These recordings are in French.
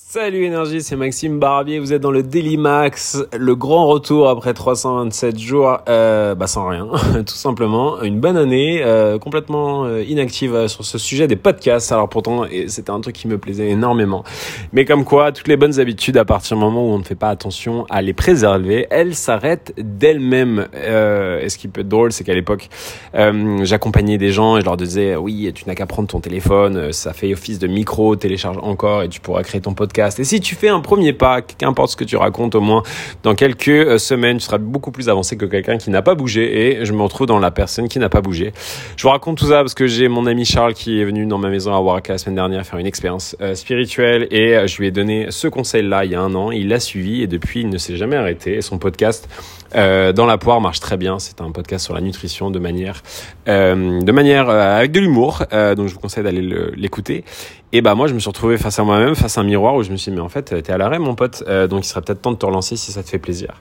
Salut Énergie, c'est Maxime Barbier, vous êtes dans le Daily Max, le grand retour après 327 jours, euh, bah sans rien, tout simplement, une bonne année, euh, complètement euh, inactive euh, sur ce sujet des podcasts, alors pourtant c'était un truc qui me plaisait énormément, mais comme quoi, toutes les bonnes habitudes à partir du moment où on ne fait pas attention à les préserver, elles s'arrêtent d'elles-mêmes, euh, et ce qui peut être drôle, c'est qu'à l'époque, j'accompagnais des gens et je leur disais, oui, tu n'as qu'à prendre ton téléphone, ça fait office de micro, télécharge encore et tu pourras créer ton podcast et si tu fais un premier pas, qu'importe ce que tu racontes, au moins dans quelques euh, semaines, tu seras beaucoup plus avancé que quelqu'un qui n'a pas bougé. Et je me retrouve dans la personne qui n'a pas bougé. Je vous raconte tout ça parce que j'ai mon ami Charles qui est venu dans ma maison à Waraka la semaine dernière faire une expérience euh, spirituelle et euh, je lui ai donné ce conseil-là il y a un an. Il l'a suivi et depuis il ne s'est jamais arrêté. Et son podcast dans la poire marche très bien. C'est un podcast sur la nutrition de manière, de manière avec de l'humour. donc je vous conseille d'aller l'écouter. Et bah moi je me suis retrouvé face à moi-même, face à un miroir où je me suis dit mais en fait t'es à l'arrêt mon pote, euh, donc il serait peut-être temps de te relancer si ça te fait plaisir.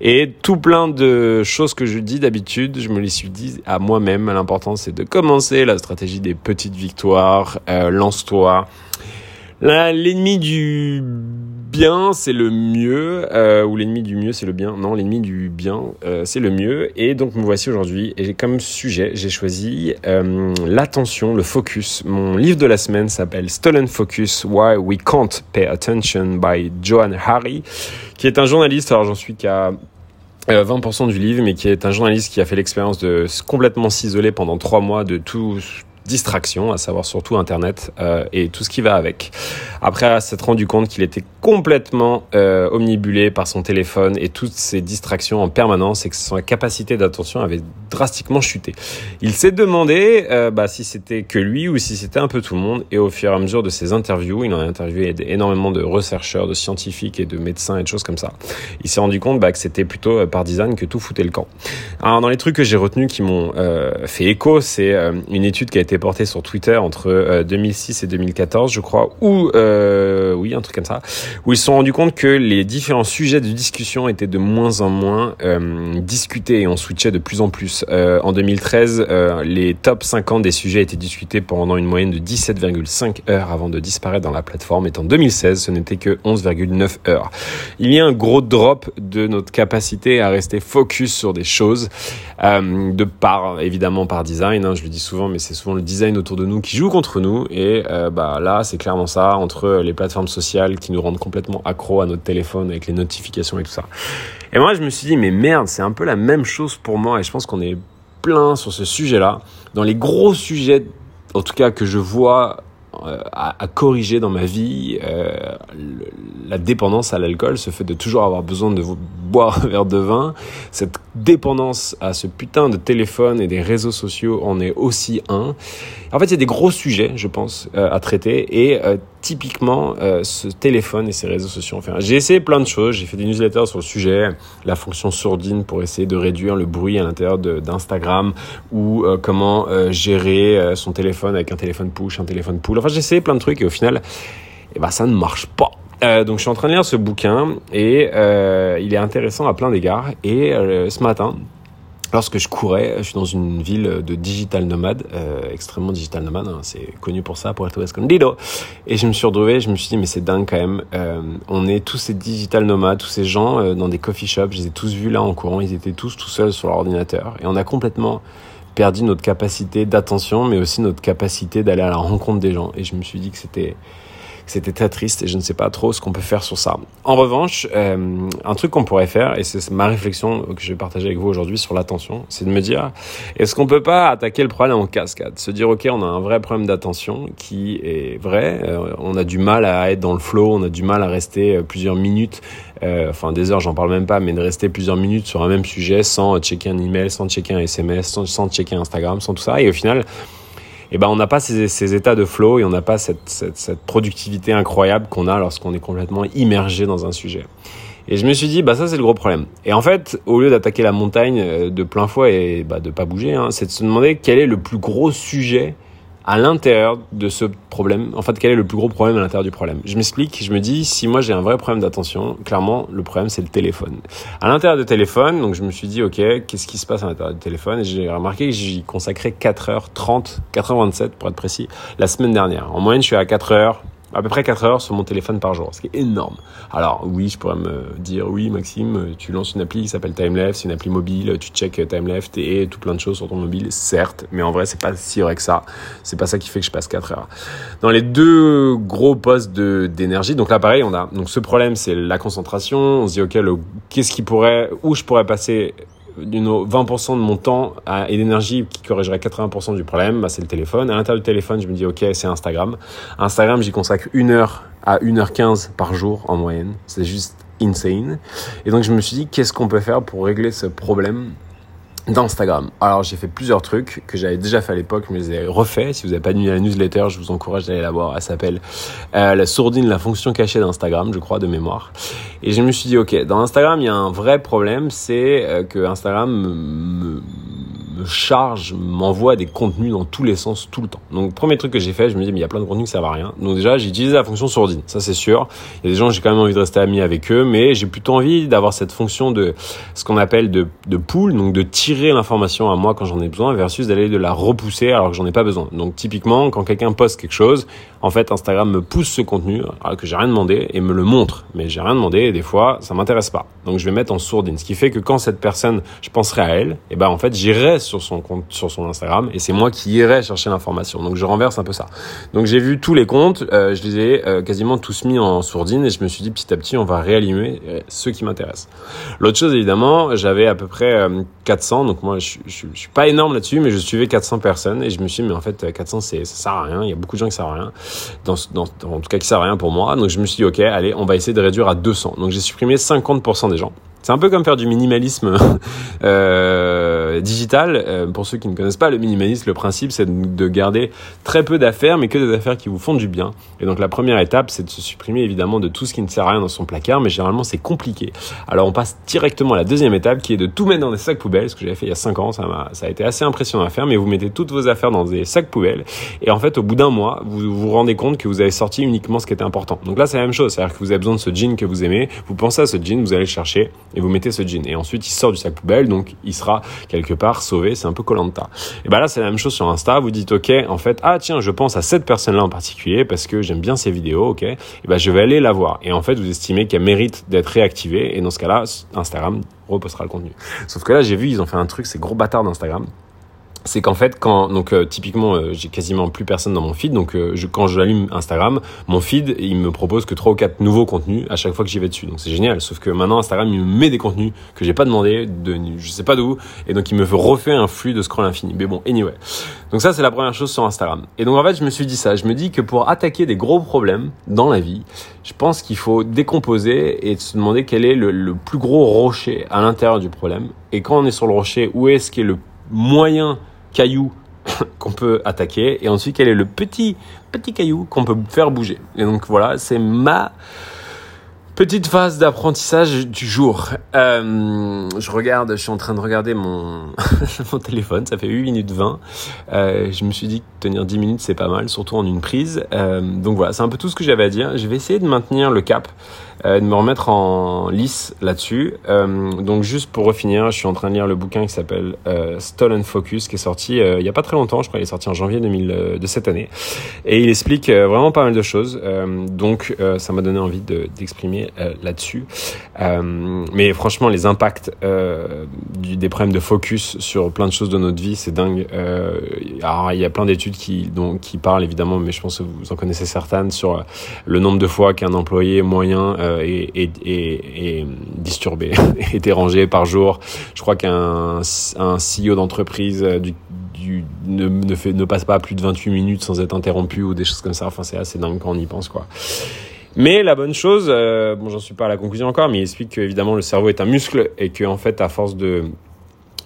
Et tout plein de choses que je dis d'habitude, je me les suis dit à moi-même. L'important c'est de commencer la stratégie des petites victoires, euh, lance-toi. L'ennemi du bien, c'est le mieux, euh, ou l'ennemi du mieux, c'est le bien. Non, l'ennemi du bien, euh, c'est le mieux. Et donc, me voici aujourd'hui. Et comme sujet, j'ai choisi euh, l'attention, le focus. Mon livre de la semaine s'appelle Stolen Focus, Why We Can't Pay Attention by Johan Harry, qui est un journaliste. Alors, j'en suis qu'à 20% du livre, mais qui est un journaliste qui a fait l'expérience de complètement s'isoler pendant trois mois de tout distraction, à savoir surtout Internet euh, et tout ce qui va avec. Après s'être rendu compte qu'il était complètement euh, omnibulé par son téléphone et toutes ces distractions en permanence et que sa capacité d'attention avait drastiquement chuté. Il s'est demandé euh, bah, si c'était que lui ou si c'était un peu tout le monde et au fur et à mesure de ses interviews, il en a interviewé énormément de rechercheurs, de scientifiques et de médecins et de choses comme ça. Il s'est rendu compte bah, que c'était plutôt euh, par design que tout foutait le camp. Alors dans les trucs que j'ai retenus qui m'ont euh, fait écho, c'est euh, une étude qui a été porté sur Twitter entre 2006 euh, et 2014, je crois, ou euh, oui, un truc comme ça, où ils se sont rendus compte que les différents sujets de discussion étaient de moins en moins euh, discutés et on switchait de plus en plus. Euh, en 2013, euh, les top 50 des sujets étaient discutés pendant une moyenne de 17,5 heures avant de disparaître dans la plateforme. Et en 2016, ce n'était que 11,9 heures. Il y a un gros drop de notre capacité à rester focus sur des choses, de par évidemment par design. Hein, je le dis souvent, mais c'est souvent le design autour de nous qui joue contre nous. Et euh, bah là, c'est clairement ça, entre les plateformes sociales qui nous rendent complètement accro à notre téléphone avec les notifications et tout ça. Et moi, je me suis dit, mais merde, c'est un peu la même chose pour moi. Et je pense qu'on est plein sur ce sujet-là. Dans les gros sujets, en tout cas, que je vois à, à, corriger dans ma vie euh, la dépendance à l'alcool, ce fait de toujours avoir besoin de boire un verre de vin, cette dépendance à ce putain de téléphone et des réseaux sociaux en est aussi un. En fait, il y a des gros sujets, je pense, euh, à traiter et euh, typiquement euh, ce téléphone et ces réseaux sociaux. Enfin, j'ai essayé plein de choses, j'ai fait des newsletters sur le sujet, la fonction sourdine pour essayer de réduire le bruit à l'intérieur d'Instagram ou comment gérer son téléphone avec un téléphone push, un téléphone pull. Enfin, j'ai essayé plein de trucs et au final, eh ben, ça ne marche pas. Euh, donc je suis en train de lire ce bouquin et euh, il est intéressant à plein d'égards. Et euh, ce matin, lorsque je courais, je suis dans une ville de digital nomade, euh, extrêmement digital nomade, hein, c'est connu pour ça, pour être Escondido. Et je me suis retrouvé, je me suis dit mais c'est dingue quand même. Euh, on est tous ces digital nomades, tous ces gens euh, dans des coffee shops, je les ai tous vus là en courant, ils étaient tous tout seuls sur leur ordinateur et on a complètement perdu notre capacité d'attention, mais aussi notre capacité d'aller à la rencontre des gens. Et je me suis dit que c'était c'était très triste et je ne sais pas trop ce qu'on peut faire sur ça. En revanche, euh, un truc qu'on pourrait faire, et c'est ma réflexion que je vais partager avec vous aujourd'hui sur l'attention, c'est de me dire, est-ce qu'on peut pas attaquer le problème en cascade? Se dire, ok, on a un vrai problème d'attention qui est vrai, euh, on a du mal à être dans le flow, on a du mal à rester euh, plusieurs minutes, enfin des heures, j'en parle même pas, mais de rester plusieurs minutes sur un même sujet sans checker un email, sans checker un SMS, sans checker Instagram, sans tout ça, et au final, et eh ben on n'a pas ces, ces, états de flow et on n'a pas cette, cette, productivité incroyable qu'on a lorsqu'on est complètement immergé dans un sujet. Et je me suis dit, bah ça c'est le gros problème. Et en fait, au lieu d'attaquer la montagne euh, de plein fouet et bah, de pas bouger, hein, c'est de se demander quel est le plus gros sujet à l'intérieur de ce problème, en fait, quel est le plus gros problème à l'intérieur du problème? Je m'explique, je me dis, si moi j'ai un vrai problème d'attention, clairement, le problème c'est le téléphone. À l'intérieur du téléphone, donc je me suis dit, ok, qu'est-ce qui se passe à l'intérieur du téléphone? Et j'ai remarqué que j'y consacrais 4h30, 4h27 pour être précis, la semaine dernière. En moyenne, je suis à 4h, à peu près 4 heures sur mon téléphone par jour, ce qui est énorme. Alors oui, je pourrais me dire, oui Maxime, tu lances une appli qui s'appelle TimeLeft, c'est une appli mobile, tu check TimeLeft et tout plein de choses sur ton mobile, certes, mais en vrai c'est pas si vrai que ça. C'est pas ça qui fait que je passe 4 heures. Dans les deux gros postes d'énergie, donc là pareil, on a donc ce problème c'est la concentration, on se dit ok, qu'est-ce qui pourrait, où je pourrais passer 20% de mon temps et d'énergie qui corrigerait 80% du problème, bah, c'est le téléphone. À l'intérieur du téléphone, je me dis, ok, c'est Instagram. Instagram, j'y consacre une heure à 1h15 par jour en moyenne. C'est juste insane. Et donc, je me suis dit, qu'est-ce qu'on peut faire pour régler ce problème d'Instagram. Alors j'ai fait plusieurs trucs que j'avais déjà fait à l'époque, mais je les ai refaits. Si vous n'avez pas lu la newsletter, je vous encourage d'aller la voir. Elle s'appelle euh, la sourdine, la fonction cachée d'Instagram, je crois de mémoire. Et je me suis dit ok, dans Instagram il y a un vrai problème, c'est euh, que Instagram me, me charge, m'envoie des contenus dans tous les sens tout le temps. Donc premier truc que j'ai fait, je me dis mais il y a plein de contenus qui servent à rien. Donc déjà j'ai utilisé la fonction sourdine, ça c'est sûr. Il y a des gens j'ai quand même envie de rester ami avec eux, mais j'ai plutôt envie d'avoir cette fonction de ce qu'on appelle de, de pool, donc de tirer l'information à moi quand j'en ai besoin versus d'aller de la repousser alors que j'en ai pas besoin. Donc typiquement quand quelqu'un poste quelque chose, en fait Instagram me pousse ce contenu que j'ai rien demandé et me le montre, mais j'ai rien demandé et des fois ça m'intéresse pas. Donc je vais mettre en sourdine, ce qui fait que quand cette personne, je penserai à elle, et eh ben en fait j'irai sur son compte, sur son Instagram, et c'est moi qui irai chercher l'information. Donc je renverse un peu ça. Donc j'ai vu tous les comptes, euh, je les ai euh, quasiment tous mis en sourdine, et je me suis dit petit à petit on va réallumer euh, ceux qui m'intéressent. L'autre chose évidemment, j'avais à peu près 400, donc moi je, je, suis pas énorme là-dessus, mais je suivais 400 personnes, et je me suis dit mais en fait 400 c'est ça sert à rien, il y a beaucoup de gens qui servent à rien, dans, dans, en tout cas qui servent à rien pour moi. Donc je me suis dit ok allez on va essayer de réduire à 200. Donc j'ai supprimé 50% des gens. C'est un peu comme faire du minimalisme digital. Euh, pour ceux qui ne connaissent pas le minimalisme, le principe c'est de garder très peu d'affaires, mais que des affaires qui vous font du bien. Et donc la première étape, c'est de se supprimer évidemment de tout ce qui ne sert à rien dans son placard, mais généralement c'est compliqué. Alors on passe directement à la deuxième étape, qui est de tout mettre dans des sacs poubelles, ce que j'avais fait il y a 5 ans, ça, a, ça a été assez impressionnant à faire, mais vous mettez toutes vos affaires dans des sacs poubelles, et en fait au bout d'un mois, vous vous rendez compte que vous avez sorti uniquement ce qui était important. Donc là c'est la même chose, c'est-à-dire que vous avez besoin de ce jean que vous aimez, vous pensez à ce jean, vous allez le chercher, et vous mettez ce jean. Et ensuite, il sort du sac poubelle, donc il sera quelque part sauvé. C'est un peu Colanta. Et ben là, c'est la même chose sur Insta. Vous dites, ok, en fait, ah tiens, je pense à cette personne-là en particulier parce que j'aime bien ses vidéos, ok. Et ben je vais aller la voir. Et en fait, vous estimez qu'elle mérite d'être réactivée. Et dans ce cas-là, Instagram repostera le contenu. Sauf que là, j'ai vu, ils ont fait un truc, c'est gros bâtard d'Instagram c'est qu'en fait quand donc euh, typiquement euh, j'ai quasiment plus personne dans mon feed donc euh, je, quand j'allume Instagram mon feed il me propose que trois ou quatre nouveaux contenus à chaque fois que j'y vais dessus. Donc c'est génial. Sauf que maintenant Instagram il me met des contenus que j'ai pas demandé de je sais pas d'où et donc il me refait un flux de scroll infini. Mais bon anyway. Donc ça c'est la première chose sur Instagram. Et donc en fait je me suis dit ça. Je me dis que pour attaquer des gros problèmes dans la vie je pense qu'il faut décomposer et se demander quel est le, le plus gros rocher à l'intérieur du problème. Et quand on est sur le rocher où est-ce qu'il est le moyen caillou qu'on peut attaquer et ensuite quel est le petit petit caillou qu'on peut faire bouger. Et donc voilà, c'est ma Petite phase d'apprentissage du jour. Euh, je regarde, je suis en train de regarder mon, mon téléphone, ça fait 8 minutes 20. Euh, je me suis dit que tenir 10 minutes c'est pas mal, surtout en une prise. Euh, donc voilà, c'est un peu tout ce que j'avais à dire. Je vais essayer de maintenir le cap, euh, de me remettre en lice là-dessus. Euh, donc juste pour refinir, je suis en train de lire le bouquin qui s'appelle euh, Stolen Focus, qui est sorti il y a pas très longtemps, je crois, il est sorti en janvier 2000 de cette année. Et il explique vraiment pas mal de choses. donc ça m'a donné envie d'exprimer euh, là-dessus. Euh, mais franchement, les impacts euh, du, des problèmes de focus sur plein de choses de notre vie, c'est dingue. alors, il y a plein d'études qui, qui parlent évidemment, mais je pense que vous en connaissez certaines, sur le nombre de fois qu'un employé moyen est, est, est, est, disturbé, est dérangé par jour. Je crois qu'un un CEO d'entreprise du, du, ne, ne, ne passe pas plus de 28 minutes sans être interrompu ou des choses comme ça. Enfin, c'est assez dingue quand on y pense, quoi. Mais la bonne chose, euh, bon, j'en suis pas à la conclusion encore, mais il explique que évidemment le cerveau est un muscle et que en fait, à force de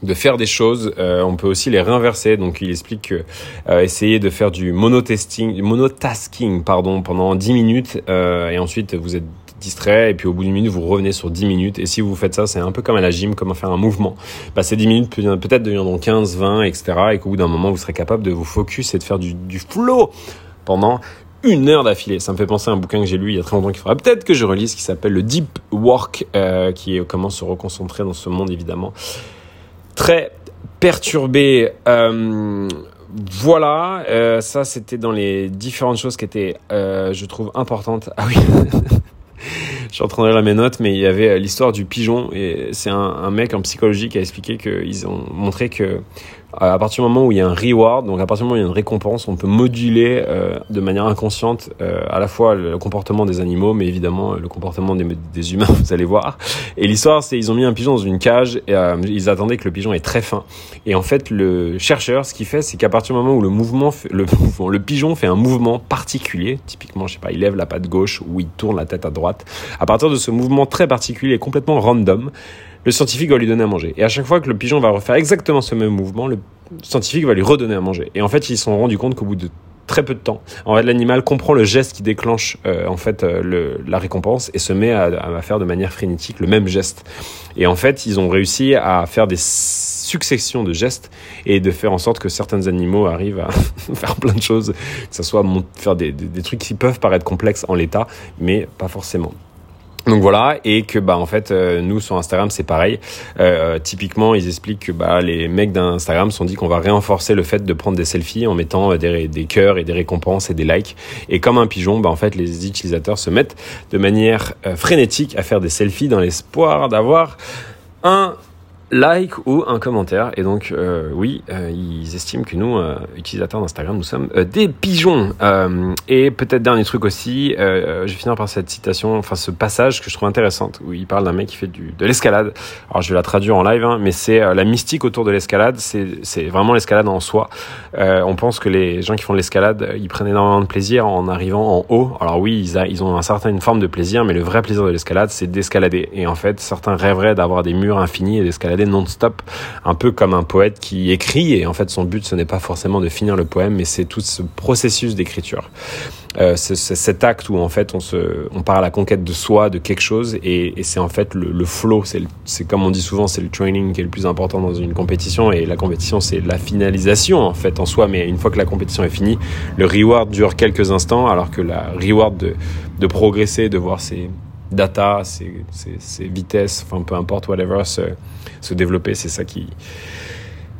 de faire des choses, euh, on peut aussi les réinverser. Donc il explique que euh, essayer de faire du monotesting, monotasking pardon, pendant 10 minutes et ensuite vous êtes distrait et puis au bout d'une minute vous revenez sur 10 minutes et si vous faites ça c'est un peu comme à la gym comme faire un mouvement bah, ces 10 minutes peut-être deviendront 15 20 etc et qu'au bout d'un moment vous serez capable de vous focus et de faire du, du flow pendant une heure d'affilée. Ça me fait penser à un bouquin que j'ai lu il y a très longtemps qu'il faudra peut-être que je relise, qui s'appelle le Deep Work, euh, qui est comment se reconcentrer dans ce monde évidemment très perturbé. Euh, voilà, euh, ça c'était dans les différentes choses qui étaient, je trouve, importantes. Ah oui, je suis en train de lire mes notes, mais il y avait l'histoire du pigeon et c'est un, un, mec en psychologie qui a expliqué qu'ils ont montré que à partir du moment où il y a un reward, donc à partir du moment où il y a une récompense, on peut moduler euh, de manière inconsciente euh, à la fois le comportement des animaux, mais évidemment le comportement des, humains, vous allez voir. Et l'histoire, c'est ils ont mis un pigeon dans une cage et euh, ils attendaient que le pigeon est très fin. Et en fait, le chercheur, ce qu'il fait, c'est qu'à partir du moment où le mouvement, fait, le, le pigeon fait un mouvement particulier, typiquement, je sais pas, il lève la patte gauche ou il tourne la tête à droite. À partir de ce mouvement très particulier, complètement random, le scientifique va lui donner à manger. Et à chaque fois que le pigeon va refaire exactement ce même mouvement, le scientifique va lui redonner à manger. Et en fait, ils se sont rendus compte qu'au bout de très peu de temps, en fait, l'animal comprend le geste qui déclenche euh, en fait euh, la récompense et se met à, faire de manière frénétique le même geste. Et en fait, ils ont réussi à faire des successions de gestes et de faire en sorte que certains animaux arrivent à faire plein de choses, que ce soit faire des trucs qui peuvent paraître complexes en l'état, mais pas forcément. Donc voilà, et que bah en fait euh, nous sur Instagram c'est pareil. Euh, typiquement ils expliquent que bah les mecs d'Instagram sont dit qu'on va renforcer le fait de prendre des selfies en mettant euh, des, des cœurs et des récompenses et des likes. Et comme un pigeon, bah en fait les utilisateurs se mettent de manière euh, frénétique à faire des selfies dans l'espoir d'avoir un like ou un commentaire. Et donc, euh, oui, euh, ils estiment que nous, euh, utilisateurs d'Instagram, nous sommes euh, des pigeons. Euh, et peut-être dernier truc aussi, je vais finir par cette citation, enfin ce passage que je trouve intéressante, où il parle d'un mec qui fait du, de l'escalade. Alors, je vais la traduire en live, hein, mais c'est la mystique autour de l'escalade. C'est vraiment l'escalade en soi. on pense que les gens qui font de l'escalade, ils prennent énormément de plaisir en arrivant en haut. Alors oui, ils, a, ils ont un certain une forme de plaisir, mais le vrai plaisir de l'escalade, c'est d'escalader. Et en fait, certains rêveraient d'avoir des murs infinis et d'escalader non-stop, un peu comme un poète qui écrit, et en fait son but ce n'est pas forcément de finir le poème, mais c'est tout ce processus d'écriture. Euh, c'est cet acte où en fait on, se, on part à la conquête de soi, de quelque chose, et, c'est en fait le, le flow, c'est comme on dit souvent, c'est le training qui est le plus important dans une compétition, et la compétition c'est la finalisation en fait en soi, mais une fois que la compétition est finie, le reward dure quelques instants, alors que la reward de, de progresser, de voir ses data, ses, ses, ses, vitesses, enfin peu importe, whatever, se, se développer, c'est ça qui,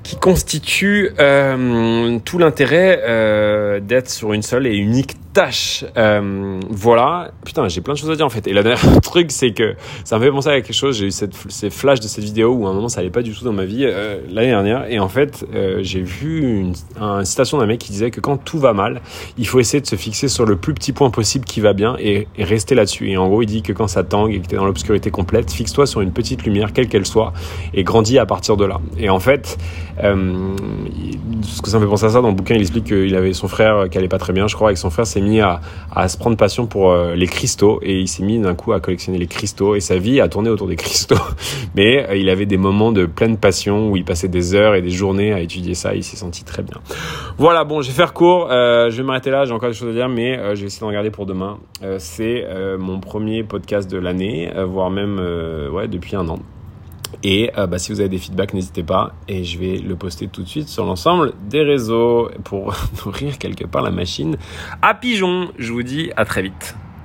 qui constitue euh, tout l'intérêt euh, d'être sur une seule et unique Euh, voilà. Putain, j'ai plein de choses à dire en fait. Et le dernier truc, c'est que ça me fait penser à quelque chose. J'ai eu cette, ces flashs de cette vidéo où à un moment ça allait pas du tout dans ma vie euh, l'année dernière. Et en fait, euh, j'ai vu une, une citation d'un mec qui disait que quand tout va mal, il faut essayer de se fixer sur le plus petit point possible qui va bien et, et rester là-dessus. Et en gros, il dit que quand ça tangue et que tu es dans l'obscurité complète, fixe-toi sur une petite lumière, quelle qu'elle soit, et grandis à partir de là. Et en fait, euh, ce que ça me fait penser à ça, dans le bouquin, il explique qu'il avait son frère qui allait pas très bien, je crois, avec son frère s'est mis à, se prendre passion pour euh, les cristaux et il s'est mis d'un coup à collectionner les cristaux et sa vie a tourné autour des cristaux. Mais euh, il avait des moments de pleine passion où il passait des heures et des journées à étudier ça. il s'est senti très bien. Voilà, bon, je vais faire court. Euh, je vais m'arrêter là. J'ai encore des choses à dire, mais je vais essayer d'en garder pour demain. C'est mon premier podcast de l'année, voire même depuis un an. Et euh, bah, si vous avez des feedbacks, n'hésitez pas. Et je vais le poster tout de suite sur l'ensemble des réseaux pour nourrir quelque part la machine à pigeons. Je vous dis à très vite.